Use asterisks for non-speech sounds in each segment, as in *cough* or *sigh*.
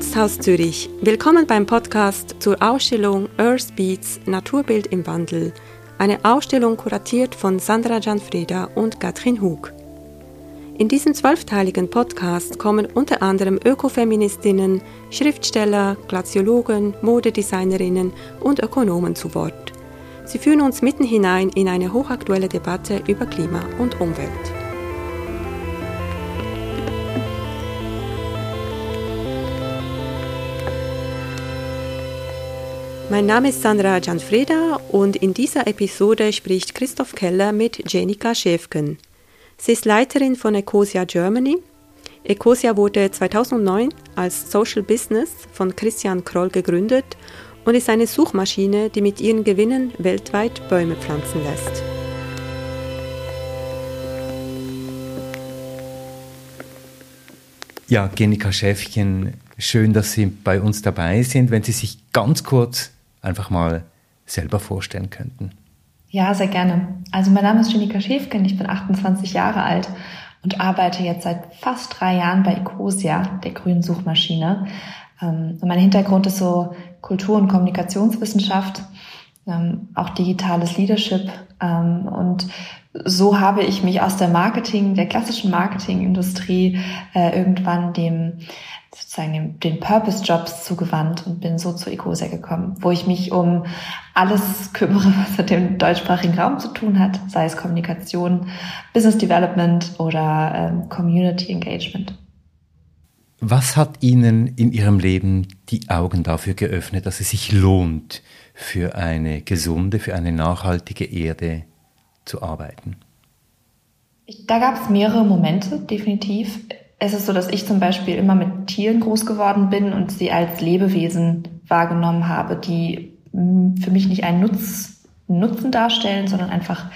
Kunsthaus Zürich. Willkommen beim Podcast zur Ausstellung Earth Beats Naturbild im Wandel. Eine Ausstellung kuratiert von Sandra Gianfreda und Katrin Hug. In diesem zwölfteiligen Podcast kommen unter anderem Ökofeministinnen, Schriftsteller, Glaziologen, Modedesignerinnen und Ökonomen zu Wort. Sie führen uns mitten hinein in eine hochaktuelle Debatte über Klima und Umwelt. Mein Name ist Sandra Gianfreda und in dieser Episode spricht Christoph Keller mit Jenika Schäfken. Sie ist Leiterin von Ecosia Germany. Ecosia wurde 2009 als Social Business von Christian Kroll gegründet und ist eine Suchmaschine, die mit ihren Gewinnen weltweit Bäume pflanzen lässt. Ja, Genika Schäfchen, schön, dass Sie bei uns dabei sind. Wenn Sie sich ganz kurz einfach mal selber vorstellen könnten. Ja, sehr gerne. Also mein Name ist Jenika Schäfken, ich bin 28 Jahre alt und arbeite jetzt seit fast drei Jahren bei Ecosia, der grünen Suchmaschine. Ähm, und mein Hintergrund ist so Kultur- und Kommunikationswissenschaft, ähm, auch digitales Leadership. Ähm, und so habe ich mich aus der Marketing, der klassischen Marketingindustrie äh, irgendwann dem sozusagen dem, den Purpose-Jobs zugewandt und bin so zu Ecosia gekommen, wo ich mich um alles kümmere, *laughs* was mit dem deutschsprachigen Raum zu tun hat, sei es Kommunikation, Business Development oder ähm, Community Engagement. Was hat Ihnen in Ihrem Leben die Augen dafür geöffnet, dass es sich lohnt, für eine gesunde, für eine nachhaltige Erde zu arbeiten? Da gab es mehrere Momente, definitiv es ist so, dass ich zum Beispiel immer mit Tieren groß geworden bin und sie als Lebewesen wahrgenommen habe, die hm, für mich nicht einen Nutz, Nutzen darstellen, sondern einfach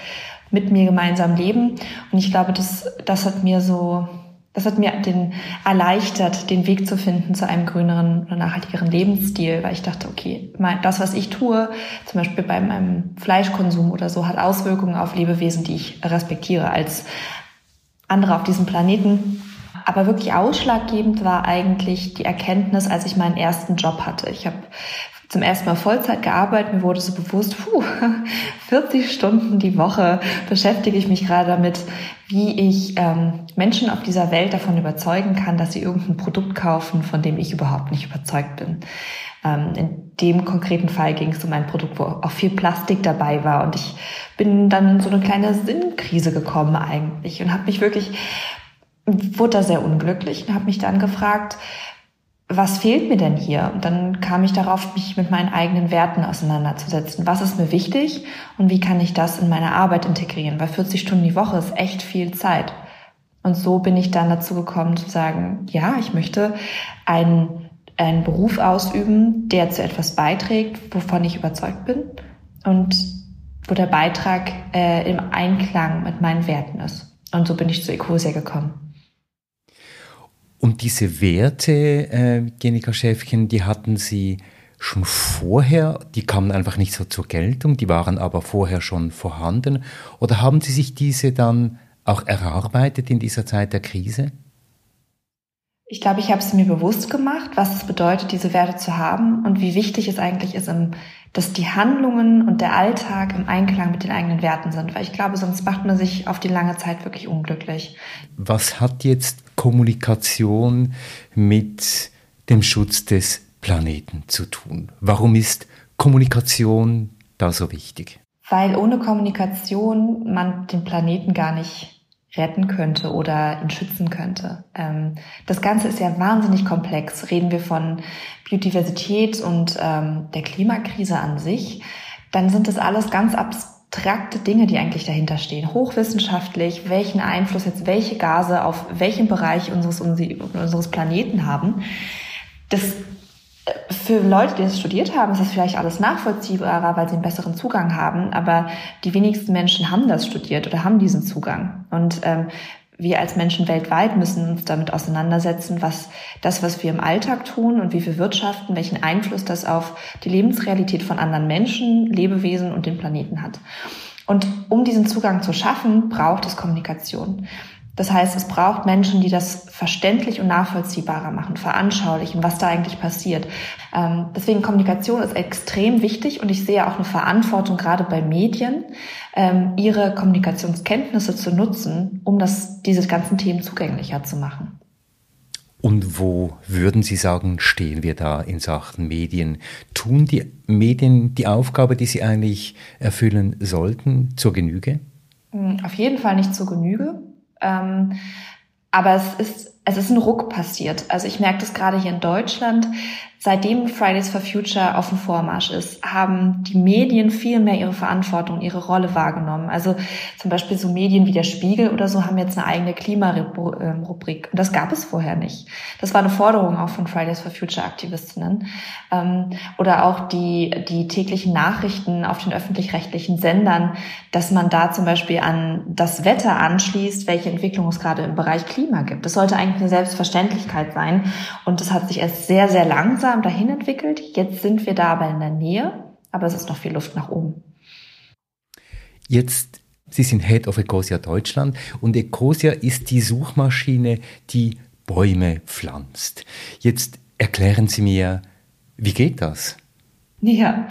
mit mir gemeinsam leben. Und ich glaube, das, das hat mir so, das hat mir den erleichtert, den Weg zu finden zu einem grüneren oder nachhaltigeren Lebensstil, weil ich dachte, okay, das, was ich tue, zum Beispiel bei meinem Fleischkonsum oder so, hat Auswirkungen auf Lebewesen, die ich respektiere als andere auf diesem Planeten. Aber wirklich ausschlaggebend war eigentlich die Erkenntnis, als ich meinen ersten Job hatte. Ich habe zum ersten Mal Vollzeit gearbeitet. Mir wurde so bewusst, puh, *laughs* 40 Stunden die Woche beschäftige ich mich gerade damit, wie ich ähm, Menschen auf dieser Welt davon überzeugen kann, dass sie irgendein Produkt kaufen, von dem ich überhaupt nicht überzeugt bin. Ähm, in dem konkreten Fall ging es um ein Produkt, wo auch viel Plastik dabei war. Und ich bin dann in so eine kleine Sinnkrise gekommen eigentlich und habe mich wirklich wurde da sehr unglücklich und habe mich dann gefragt, was fehlt mir denn hier? Und dann kam ich darauf, mich mit meinen eigenen Werten auseinanderzusetzen. Was ist mir wichtig und wie kann ich das in meine Arbeit integrieren? Weil 40 Stunden die Woche ist echt viel Zeit. Und so bin ich dann dazu gekommen zu sagen, ja, ich möchte einen, einen Beruf ausüben, der zu etwas beiträgt, wovon ich überzeugt bin und wo der Beitrag äh, im Einklang mit meinen Werten ist. Und so bin ich zu Ecosia gekommen. Und diese Werte, äh, Genika Schäfchen, die hatten Sie schon vorher, die kamen einfach nicht so zur Geltung, die waren aber vorher schon vorhanden. Oder haben Sie sich diese dann auch erarbeitet in dieser Zeit der Krise? Ich glaube, ich habe es mir bewusst gemacht, was es bedeutet, diese Werte zu haben und wie wichtig es eigentlich ist, dass die Handlungen und der Alltag im Einklang mit den eigenen Werten sind. Weil ich glaube, sonst macht man sich auf die lange Zeit wirklich unglücklich. Was hat jetzt Kommunikation mit dem Schutz des Planeten zu tun? Warum ist Kommunikation da so wichtig? Weil ohne Kommunikation man den Planeten gar nicht retten könnte oder ihn schützen könnte. Ähm, das Ganze ist ja wahnsinnig komplex. Reden wir von Biodiversität und ähm, der Klimakrise an sich, dann sind das alles ganz abstrakte Dinge, die eigentlich dahinter stehen. Hochwissenschaftlich, welchen Einfluss jetzt welche Gase auf welchen Bereich unseres, unseres Planeten haben. Das für Leute, die das studiert haben, ist das vielleicht alles nachvollziehbarer, weil sie einen besseren Zugang haben. Aber die wenigsten Menschen haben das studiert oder haben diesen Zugang. Und ähm, wir als Menschen weltweit müssen uns damit auseinandersetzen, was das, was wir im Alltag tun und wie wir wirtschaften, welchen Einfluss das auf die Lebensrealität von anderen Menschen, Lebewesen und den Planeten hat. Und um diesen Zugang zu schaffen, braucht es Kommunikation. Das heißt, es braucht Menschen, die das verständlich und nachvollziehbarer machen, veranschaulichen, was da eigentlich passiert. Ähm, deswegen Kommunikation ist extrem wichtig und ich sehe auch eine Verantwortung gerade bei Medien, ähm, ihre Kommunikationskenntnisse zu nutzen, um das, diese ganzen Themen zugänglicher zu machen. Und wo würden Sie sagen, stehen wir da in Sachen Medien? Tun die Medien die Aufgabe, die sie eigentlich erfüllen sollten, zur Genüge? Hm, auf jeden Fall nicht zur Genüge. Ähm, aber es ist, es ist ein Ruck passiert. Also ich merke das gerade hier in Deutschland. Seitdem Fridays for Future auf dem Vormarsch ist, haben die Medien viel mehr ihre Verantwortung, ihre Rolle wahrgenommen. Also zum Beispiel so Medien wie der Spiegel oder so haben jetzt eine eigene Klimarubrik. Und das gab es vorher nicht. Das war eine Forderung auch von Fridays for Future Aktivistinnen. Ähm, oder auch die, die täglichen Nachrichten auf den öffentlich-rechtlichen Sendern, dass man da zum Beispiel an das Wetter anschließt, welche Entwicklung es gerade im Bereich Klima gibt. Das sollte eigentlich eine Selbstverständlichkeit sein. Und das hat sich erst sehr, sehr langsam langsam dahin entwickelt. Jetzt sind wir da aber in der Nähe, aber es ist noch viel Luft nach oben. Jetzt, Sie sind Head of Ecosia Deutschland und Ecosia ist die Suchmaschine, die Bäume pflanzt. Jetzt erklären Sie mir, wie geht das? Ja,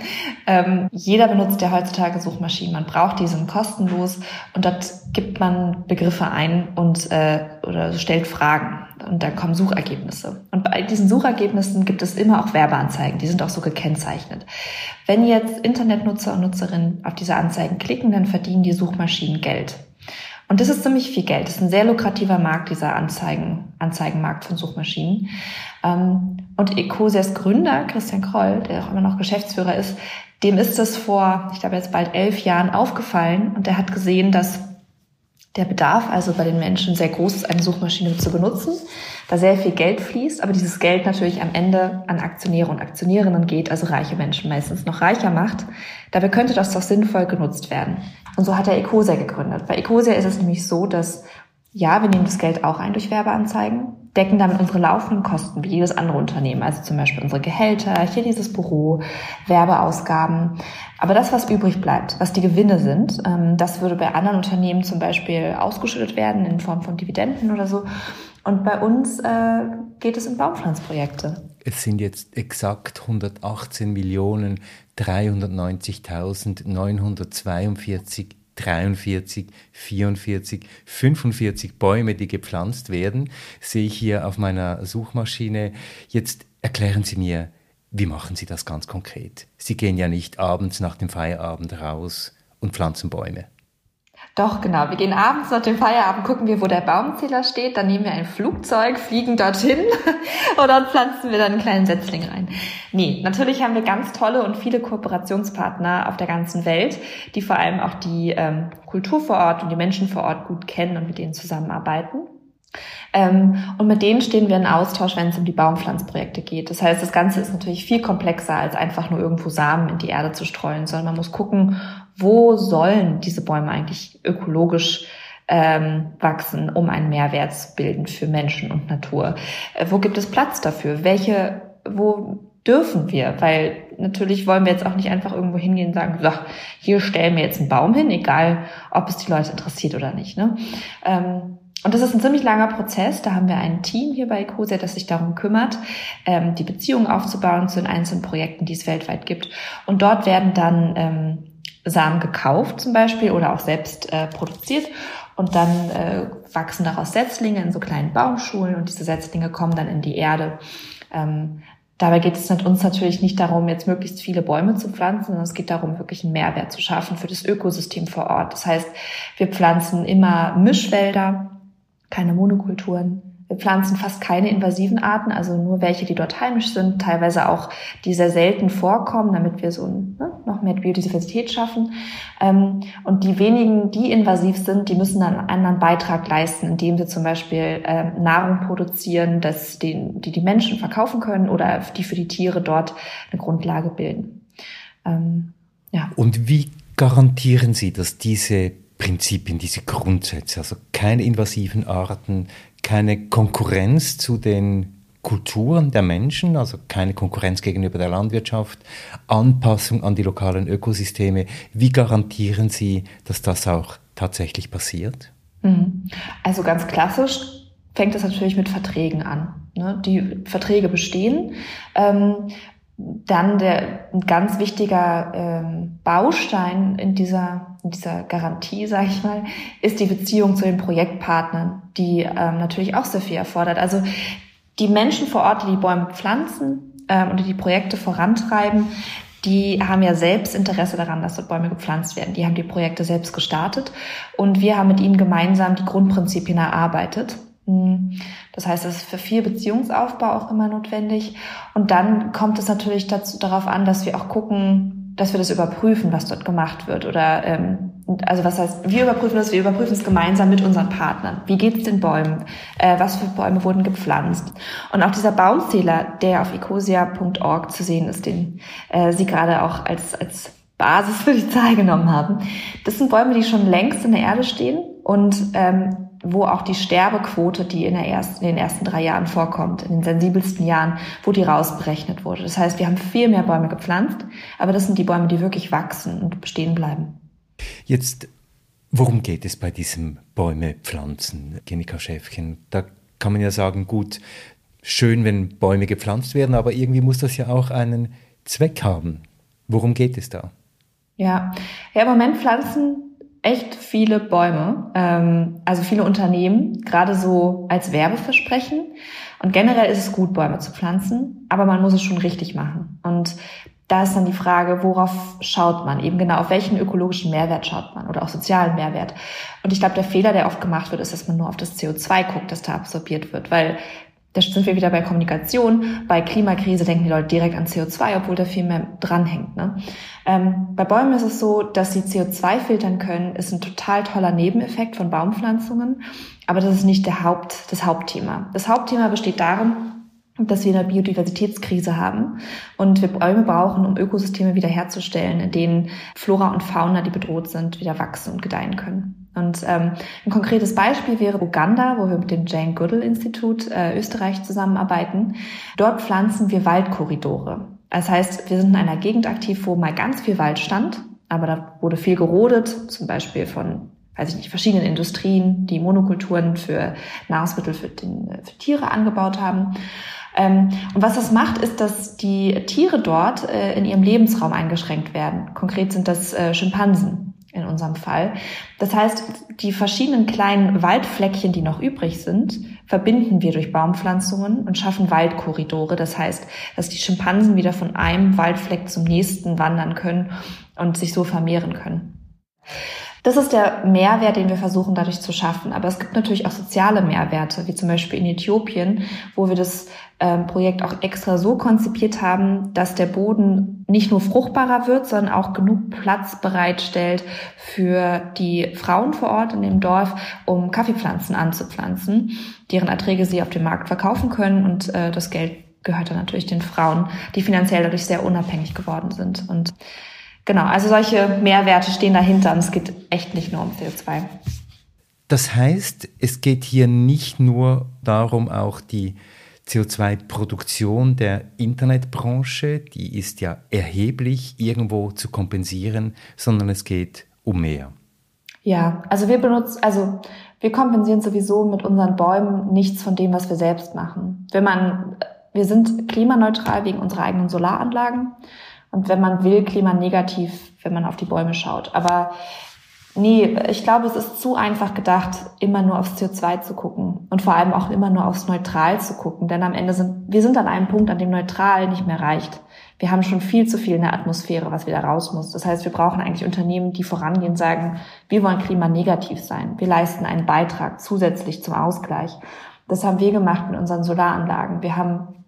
ähm, jeder benutzt ja heutzutage Suchmaschinen. Man braucht die, sind kostenlos und dort gibt man Begriffe ein und äh, oder stellt Fragen und dann kommen Suchergebnisse. Und bei diesen Suchergebnissen gibt es immer auch Werbeanzeigen, die sind auch so gekennzeichnet. Wenn jetzt Internetnutzer und Nutzerinnen auf diese Anzeigen klicken, dann verdienen die Suchmaschinen Geld. Und das ist ziemlich viel Geld. Das ist ein sehr lukrativer Markt, dieser Anzeigen, Anzeigenmarkt von Suchmaschinen. Ähm, und Ecosias Gründer, Christian Kroll, der auch immer noch Geschäftsführer ist, dem ist es vor, ich glaube jetzt bald elf Jahren aufgefallen und er hat gesehen, dass der Bedarf also bei den Menschen sehr groß ist, eine Suchmaschine zu benutzen, da sehr viel Geld fließt, aber dieses Geld natürlich am Ende an Aktionäre und Aktionärinnen geht, also reiche Menschen meistens noch reicher macht. Dabei könnte das doch sinnvoll genutzt werden. Und so hat er Ecosia gegründet. Bei Ecosia ist es nämlich so, dass ja, wir nehmen das Geld auch ein durch Werbeanzeigen, decken damit unsere laufenden Kosten wie jedes andere Unternehmen, also zum Beispiel unsere Gehälter, hier dieses Büro, Werbeausgaben. Aber das, was übrig bleibt, was die Gewinne sind, ähm, das würde bei anderen Unternehmen zum Beispiel ausgeschüttet werden in Form von Dividenden oder so. Und bei uns äh, geht es in Baumpflanzprojekte. Es sind jetzt exakt 118 Millionen 390.942 43, 44, 45 Bäume, die gepflanzt werden, sehe ich hier auf meiner Suchmaschine. Jetzt erklären Sie mir, wie machen Sie das ganz konkret? Sie gehen ja nicht abends nach dem Feierabend raus und pflanzen Bäume. Doch, genau. Wir gehen abends nach dem Feierabend, gucken wir, wo der Baumzähler steht, dann nehmen wir ein Flugzeug, fliegen dorthin *laughs* und dann pflanzen wir dann einen kleinen Setzling rein. Nee, natürlich haben wir ganz tolle und viele Kooperationspartner auf der ganzen Welt, die vor allem auch die ähm, Kultur vor Ort und die Menschen vor Ort gut kennen und mit denen zusammenarbeiten. Ähm, und mit denen stehen wir in Austausch, wenn es um die Baumpflanzprojekte geht. Das heißt, das Ganze ist natürlich viel komplexer, als einfach nur irgendwo Samen in die Erde zu streuen, sondern man muss gucken, wo sollen diese Bäume eigentlich ökologisch ähm, wachsen, um einen Mehrwert zu bilden für Menschen und Natur? Äh, wo gibt es Platz dafür? Welche, wo dürfen wir? Weil natürlich wollen wir jetzt auch nicht einfach irgendwo hingehen und sagen, so, hier stellen wir jetzt einen Baum hin, egal ob es die Leute interessiert oder nicht. Ne? Ähm, und das ist ein ziemlich langer Prozess. Da haben wir ein Team hier bei Ecosia, das sich darum kümmert, ähm, die Beziehungen aufzubauen zu den einzelnen Projekten, die es weltweit gibt. Und dort werden dann ähm, Samen gekauft zum Beispiel oder auch selbst äh, produziert. Und dann äh, wachsen daraus Setzlinge in so kleinen Baumschulen und diese Setzlinge kommen dann in die Erde. Ähm, dabei geht es uns natürlich nicht darum, jetzt möglichst viele Bäume zu pflanzen, sondern es geht darum, wirklich einen Mehrwert zu schaffen für das Ökosystem vor Ort. Das heißt, wir pflanzen immer Mischwälder, keine Monokulturen wir pflanzen fast keine invasiven Arten, also nur welche, die dort heimisch sind, teilweise auch, die sehr selten vorkommen, damit wir so ne, noch mehr Biodiversität schaffen. Ähm, und die wenigen, die invasiv sind, die müssen dann einen anderen Beitrag leisten, indem sie zum Beispiel ähm, Nahrung produzieren, dass die, die die Menschen verkaufen können oder die für die Tiere dort eine Grundlage bilden. Ähm, ja. Und wie garantieren Sie, dass diese Prinzipien, diese Grundsätze, also keine invasiven Arten, keine Konkurrenz zu den Kulturen der Menschen, also keine Konkurrenz gegenüber der Landwirtschaft, Anpassung an die lokalen Ökosysteme. Wie garantieren Sie, dass das auch tatsächlich passiert? Mhm. Also ganz klassisch fängt es natürlich mit Verträgen an. Ne? Die Verträge bestehen. Ähm, dann der ein ganz wichtiger ähm, Baustein in dieser, dieser Garantie, sage ich mal, ist die Beziehung zu den Projektpartnern, die ähm, natürlich auch sehr viel erfordert. Also die Menschen vor Ort, die die Bäume pflanzen ähm, und die Projekte vorantreiben, die haben ja selbst Interesse daran, dass dort Bäume gepflanzt werden. Die haben die Projekte selbst gestartet und wir haben mit ihnen gemeinsam die Grundprinzipien erarbeitet. Hm. Das heißt, es ist für viel Beziehungsaufbau auch immer notwendig. Und dann kommt es natürlich dazu, darauf an, dass wir auch gucken, dass wir das überprüfen, was dort gemacht wird. Oder ähm, also was heißt, wir überprüfen das, wir überprüfen es gemeinsam mit unseren Partnern. Wie geht es den Bäumen? Äh, was für Bäume wurden gepflanzt? Und auch dieser Baumzähler, der auf ecosia.org zu sehen ist, den äh, Sie gerade auch als, als Basis für die Zahl genommen haben. Das sind Bäume, die schon längst in der Erde stehen und ähm, wo auch die Sterbequote, die in, ersten, in den ersten drei Jahren vorkommt, in den sensibelsten Jahren, wo die rausberechnet wurde. Das heißt, wir haben viel mehr Bäume gepflanzt, aber das sind die Bäume, die wirklich wachsen und bestehen bleiben. Jetzt, worum geht es bei diesem Bäume pflanzen, Genika Schäfchen? Da kann man ja sagen, gut, schön, wenn Bäume gepflanzt werden, aber irgendwie muss das ja auch einen Zweck haben. Worum geht es da? Ja, ja im Moment pflanzen echt viele Bäume, ähm, also viele Unternehmen, gerade so als Werbeversprechen. Und generell ist es gut, Bäume zu pflanzen, aber man muss es schon richtig machen. Und da ist dann die Frage, worauf schaut man? Eben genau, auf welchen ökologischen Mehrwert schaut man oder auch sozialen Mehrwert? Und ich glaube, der Fehler, der oft gemacht wird, ist, dass man nur auf das CO2 guckt, das da absorbiert wird, weil da sind wir wieder bei Kommunikation. Bei Klimakrise denken die Leute direkt an CO2, obwohl da viel mehr dranhängt. Ne? Ähm, bei Bäumen ist es so, dass sie CO2 filtern können, ist ein total toller Nebeneffekt von Baumpflanzungen. Aber das ist nicht der Haupt, das Hauptthema. Das Hauptthema besteht darin, dass wir eine Biodiversitätskrise haben und wir Bäume brauchen, um Ökosysteme wiederherzustellen, in denen Flora und Fauna, die bedroht sind, wieder wachsen und gedeihen können. Und ähm, ein konkretes Beispiel wäre Uganda, wo wir mit dem Jane Goodall Institut äh, Österreich zusammenarbeiten. Dort pflanzen wir Waldkorridore. Das heißt, wir sind in einer Gegend aktiv, wo mal ganz viel Wald stand, aber da wurde viel gerodet, zum Beispiel von weiß ich nicht, verschiedenen Industrien, die Monokulturen für Nahrungsmittel für, den, für Tiere angebaut haben. Ähm, und was das macht, ist, dass die Tiere dort äh, in ihrem Lebensraum eingeschränkt werden. Konkret sind das äh, Schimpansen in unserem Fall. Das heißt, die verschiedenen kleinen Waldfleckchen, die noch übrig sind, verbinden wir durch Baumpflanzungen und schaffen Waldkorridore. Das heißt, dass die Schimpansen wieder von einem Waldfleck zum nächsten wandern können und sich so vermehren können. Das ist der Mehrwert, den wir versuchen dadurch zu schaffen. Aber es gibt natürlich auch soziale Mehrwerte, wie zum Beispiel in Äthiopien, wo wir das ähm, Projekt auch extra so konzipiert haben, dass der Boden nicht nur fruchtbarer wird, sondern auch genug Platz bereitstellt für die Frauen vor Ort in dem Dorf, um Kaffeepflanzen anzupflanzen, deren Erträge sie auf dem Markt verkaufen können und äh, das Geld gehört dann natürlich den Frauen, die finanziell dadurch sehr unabhängig geworden sind. Und Genau, also solche Mehrwerte stehen dahinter und es geht echt nicht nur um CO2. Das heißt, es geht hier nicht nur darum, auch die CO2-Produktion der Internetbranche, die ist ja erheblich irgendwo zu kompensieren, sondern es geht um mehr. Ja, also wir benutzen, also wir kompensieren sowieso mit unseren Bäumen nichts von dem, was wir selbst machen. Wenn man, wir sind klimaneutral wegen unserer eigenen Solaranlagen und wenn man will, klimanegativ, wenn man auf die Bäume schaut. Aber nee, ich glaube, es ist zu einfach gedacht, immer nur aufs CO2 zu gucken und vor allem auch immer nur aufs Neutral zu gucken. Denn am Ende sind wir sind an einem Punkt, an dem Neutral nicht mehr reicht. Wir haben schon viel zu viel in der Atmosphäre, was wieder raus muss. Das heißt, wir brauchen eigentlich Unternehmen, die vorangehen, sagen, wir wollen klimanegativ sein. Wir leisten einen Beitrag zusätzlich zum Ausgleich. Das haben wir gemacht mit unseren Solaranlagen. Wir haben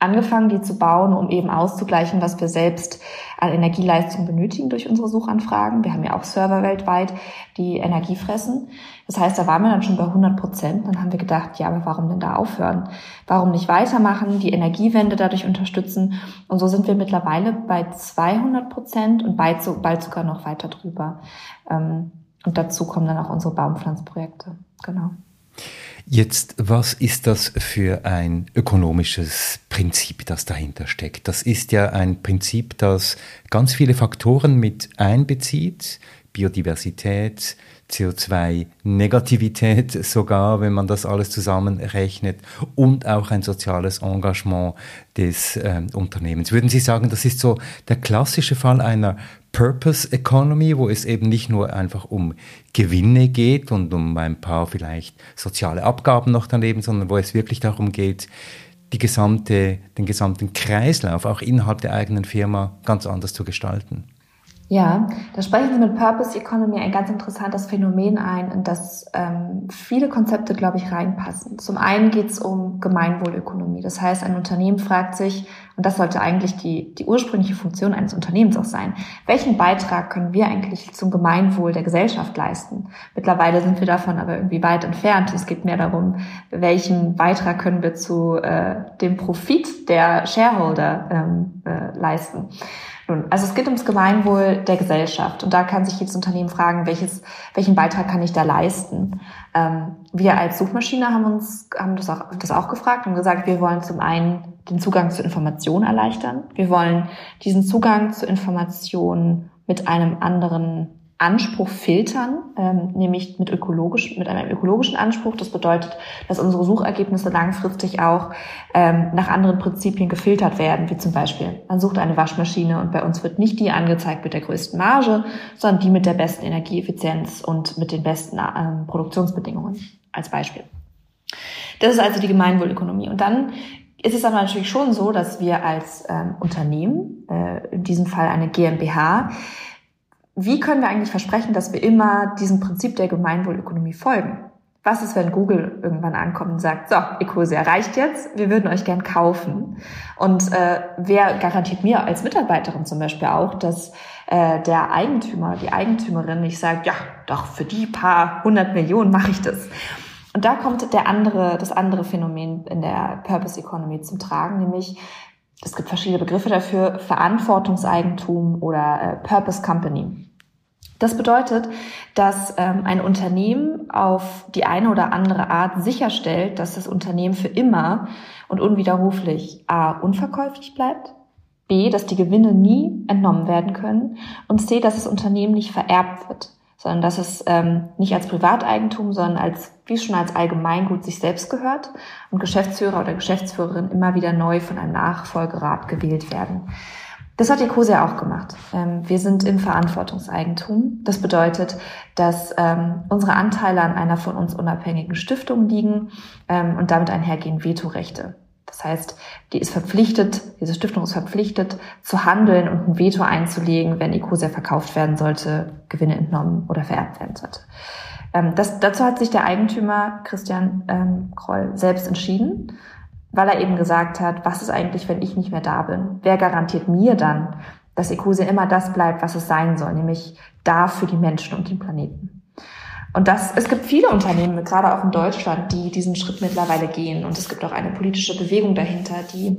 angefangen, die zu bauen, um eben auszugleichen, was wir selbst an Energieleistung benötigen durch unsere Suchanfragen. Wir haben ja auch Server weltweit, die Energie fressen. Das heißt, da waren wir dann schon bei 100 Prozent. Dann haben wir gedacht, ja, aber warum denn da aufhören? Warum nicht weitermachen, die Energiewende dadurch unterstützen? Und so sind wir mittlerweile bei 200 Prozent und bald, bald sogar noch weiter drüber. Ähm, und dazu kommen dann auch unsere Baumpflanzprojekte. Genau. Jetzt, was ist das für ein ökonomisches Prinzip, das dahinter steckt? Das ist ja ein Prinzip, das ganz viele Faktoren mit einbezieht, Biodiversität, CO2-Negativität sogar, wenn man das alles zusammenrechnet, und auch ein soziales Engagement des äh, Unternehmens. Würden Sie sagen, das ist so der klassische Fall einer Purpose Economy, wo es eben nicht nur einfach um Gewinne geht und um ein paar vielleicht soziale Abgaben noch daneben, sondern wo es wirklich darum geht, die gesamte, den gesamten Kreislauf auch innerhalb der eigenen Firma ganz anders zu gestalten. Ja, da sprechen Sie mit Purpose Economy ein ganz interessantes Phänomen ein, in das ähm, viele Konzepte, glaube ich, reinpassen. Zum einen geht es um Gemeinwohlökonomie. Das heißt, ein Unternehmen fragt sich, und das sollte eigentlich die, die ursprüngliche Funktion eines Unternehmens auch sein, welchen Beitrag können wir eigentlich zum Gemeinwohl der Gesellschaft leisten? Mittlerweile sind wir davon aber irgendwie weit entfernt. Es geht mehr darum, welchen Beitrag können wir zu äh, dem Profit der Shareholder ähm, äh, leisten. Nun, also es geht ums Gemeinwohl der Gesellschaft und da kann sich jedes Unternehmen fragen, welches, welchen Beitrag kann ich da leisten. Ähm, wir als Suchmaschine haben uns haben das auch, das auch gefragt und gesagt, wir wollen zum einen den Zugang zu Informationen erleichtern. Wir wollen diesen Zugang zu Informationen mit einem anderen Anspruch filtern, ähm, nämlich mit ökologisch, mit einem ökologischen Anspruch. Das bedeutet, dass unsere Suchergebnisse langfristig auch ähm, nach anderen Prinzipien gefiltert werden, wie zum Beispiel, man sucht eine Waschmaschine und bei uns wird nicht die angezeigt mit der größten Marge, sondern die mit der besten Energieeffizienz und mit den besten ähm, Produktionsbedingungen als Beispiel. Das ist also die Gemeinwohlökonomie. Und dann ist es aber natürlich schon so, dass wir als ähm, Unternehmen, äh, in diesem Fall eine GmbH, wie können wir eigentlich versprechen, dass wir immer diesem Prinzip der Gemeinwohlökonomie folgen? Was ist, wenn Google irgendwann ankommt und sagt, so, Ecosia erreicht jetzt, wir würden euch gern kaufen. Und äh, wer garantiert mir als Mitarbeiterin zum Beispiel auch, dass äh, der Eigentümer, die Eigentümerin nicht sagt, ja, doch, für die paar hundert Millionen mache ich das. Und da kommt der andere, das andere Phänomen in der Purpose Economy zum Tragen, nämlich es gibt verschiedene Begriffe dafür, Verantwortungseigentum oder äh, Purpose Company. Das bedeutet, dass ähm, ein Unternehmen auf die eine oder andere Art sicherstellt, dass das Unternehmen für immer und unwiderruflich a. unverkäuflich bleibt, b. dass die Gewinne nie entnommen werden können und c. dass das Unternehmen nicht vererbt wird, sondern dass es ähm, nicht als Privateigentum, sondern als wie schon als Allgemeingut sich selbst gehört und Geschäftsführer oder Geschäftsführerin immer wieder neu von einem Nachfolgerat gewählt werden. Das hat Ecosia auch gemacht. Ähm, wir sind im Verantwortungseigentum. Das bedeutet, dass ähm, unsere Anteile an einer von uns unabhängigen Stiftung liegen ähm, und damit einhergehen Vetorechte. Das heißt, die ist verpflichtet, diese Stiftung ist verpflichtet, zu handeln und ein Veto einzulegen, wenn Ecosia verkauft werden sollte, Gewinne entnommen oder vererbt werden sollte. Das, dazu hat sich der Eigentümer Christian ähm, Kroll selbst entschieden weil er eben gesagt hat, was ist eigentlich, wenn ich nicht mehr da bin? Wer garantiert mir dann, dass Ecosia immer das bleibt, was es sein soll, nämlich da für die Menschen und den Planeten? Und das, es gibt viele Unternehmen, gerade auch in Deutschland, die diesen Schritt mittlerweile gehen. Und es gibt auch eine politische Bewegung dahinter, die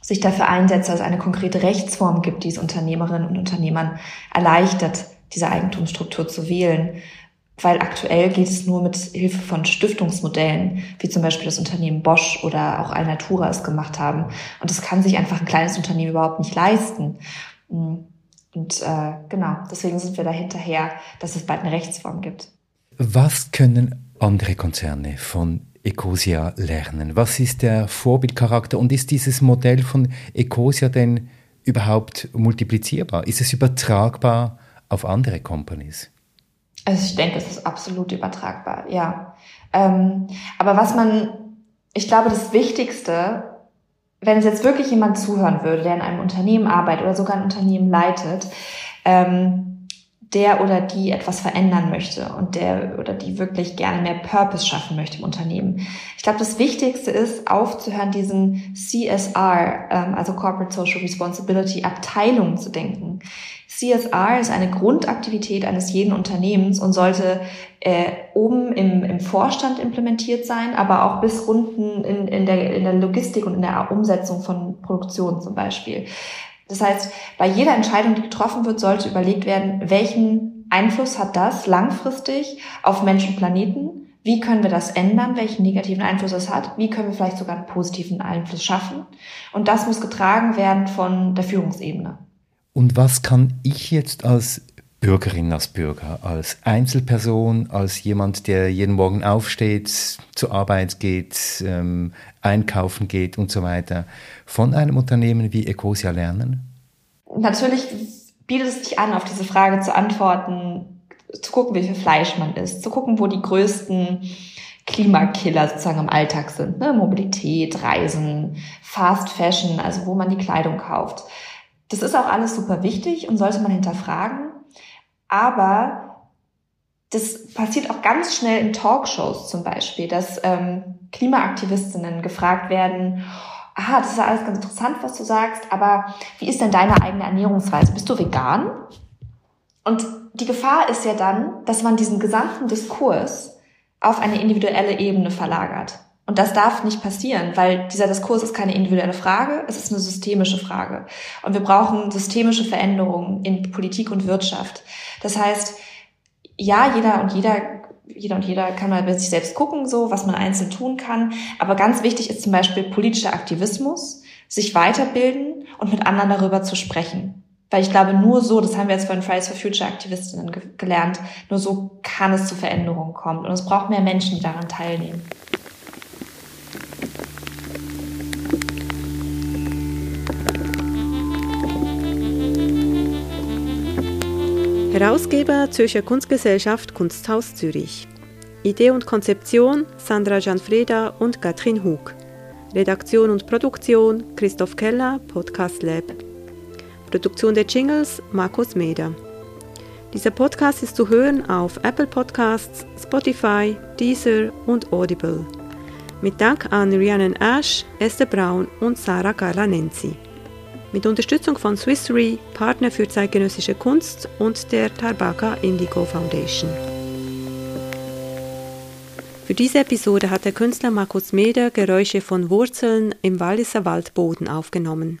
sich dafür einsetzt, dass es eine konkrete Rechtsform gibt, die es Unternehmerinnen und Unternehmern erleichtert, diese Eigentumsstruktur zu wählen weil aktuell geht es nur mit Hilfe von Stiftungsmodellen, wie zum Beispiel das Unternehmen Bosch oder auch Alnatura es gemacht haben. Und das kann sich einfach ein kleines Unternehmen überhaupt nicht leisten. Und äh, genau, deswegen sind wir da hinterher, dass es bald eine Rechtsform gibt. Was können andere Konzerne von Ecosia lernen? Was ist der Vorbildcharakter und ist dieses Modell von Ecosia denn überhaupt multiplizierbar? Ist es übertragbar auf andere Companies? Also ich denke, es ist absolut übertragbar, ja. Ähm, aber was man, ich glaube, das Wichtigste, wenn es jetzt wirklich jemand zuhören würde, der in einem Unternehmen arbeitet oder sogar ein Unternehmen leitet, ähm, der oder die etwas verändern möchte und der oder die wirklich gerne mehr Purpose schaffen möchte im Unternehmen. Ich glaube, das Wichtigste ist, aufzuhören, diesen CSR, ähm, also Corporate Social Responsibility Abteilung zu denken. CSR ist eine Grundaktivität eines jeden Unternehmens und sollte äh, oben im, im Vorstand implementiert sein, aber auch bis unten in, in, der, in der Logistik und in der Umsetzung von Produktion zum Beispiel. Das heißt, bei jeder Entscheidung, die getroffen wird, sollte überlegt werden, welchen Einfluss hat das langfristig auf Menschen und Planeten? Wie können wir das ändern? Welchen negativen Einfluss es hat? Wie können wir vielleicht sogar einen positiven Einfluss schaffen? Und das muss getragen werden von der Führungsebene. Und was kann ich jetzt als Bürgerin, als Bürger, als Einzelperson, als jemand, der jeden Morgen aufsteht, zur Arbeit geht, ähm, einkaufen geht und so weiter, von einem Unternehmen wie Ecosia lernen? Natürlich bietet es sich an, auf diese Frage zu antworten, zu gucken, wie viel Fleisch man isst, zu gucken, wo die größten Klimakiller sozusagen im Alltag sind. Ne? Mobilität, Reisen, Fast Fashion, also wo man die Kleidung kauft. Das ist auch alles super wichtig und sollte man hinterfragen. Aber das passiert auch ganz schnell in Talkshows zum Beispiel, dass ähm, Klimaaktivistinnen gefragt werden, aha, das ist ja alles ganz interessant, was du sagst, aber wie ist denn deine eigene Ernährungsweise? Bist du vegan? Und die Gefahr ist ja dann, dass man diesen gesamten Diskurs auf eine individuelle Ebene verlagert. Und das darf nicht passieren, weil dieser Diskurs ist keine individuelle Frage, es ist eine systemische Frage. Und wir brauchen systemische Veränderungen in Politik und Wirtschaft. Das heißt, ja, jeder und jeder, jeder und jeder kann mal bei sich selbst gucken, so, was man einzeln tun kann. Aber ganz wichtig ist zum Beispiel politischer Aktivismus, sich weiterbilden und mit anderen darüber zu sprechen. Weil ich glaube, nur so, das haben wir jetzt von Fridays for Future Aktivistinnen ge gelernt, nur so kann es zu Veränderungen kommen. Und es braucht mehr Menschen, die daran teilnehmen. Herausgeber Zürcher Kunstgesellschaft Kunsthaus Zürich. Idee und Konzeption Sandra Gianfreda und Katrin Hug. Redaktion und Produktion Christoph Keller, Podcast Lab. Produktion der Jingles Markus Meder. Dieser Podcast ist zu hören auf Apple Podcasts, Spotify, Deezer und Audible. Mit Dank an Rhiannon Ash, Esther Braun und Sarah Carla Nenzi. Mit Unterstützung von Swiss Re, Partner für zeitgenössische Kunst und der Tarbaka Indigo Foundation. Für diese Episode hat der Künstler Markus Meder Geräusche von Wurzeln im Walliser Waldboden aufgenommen.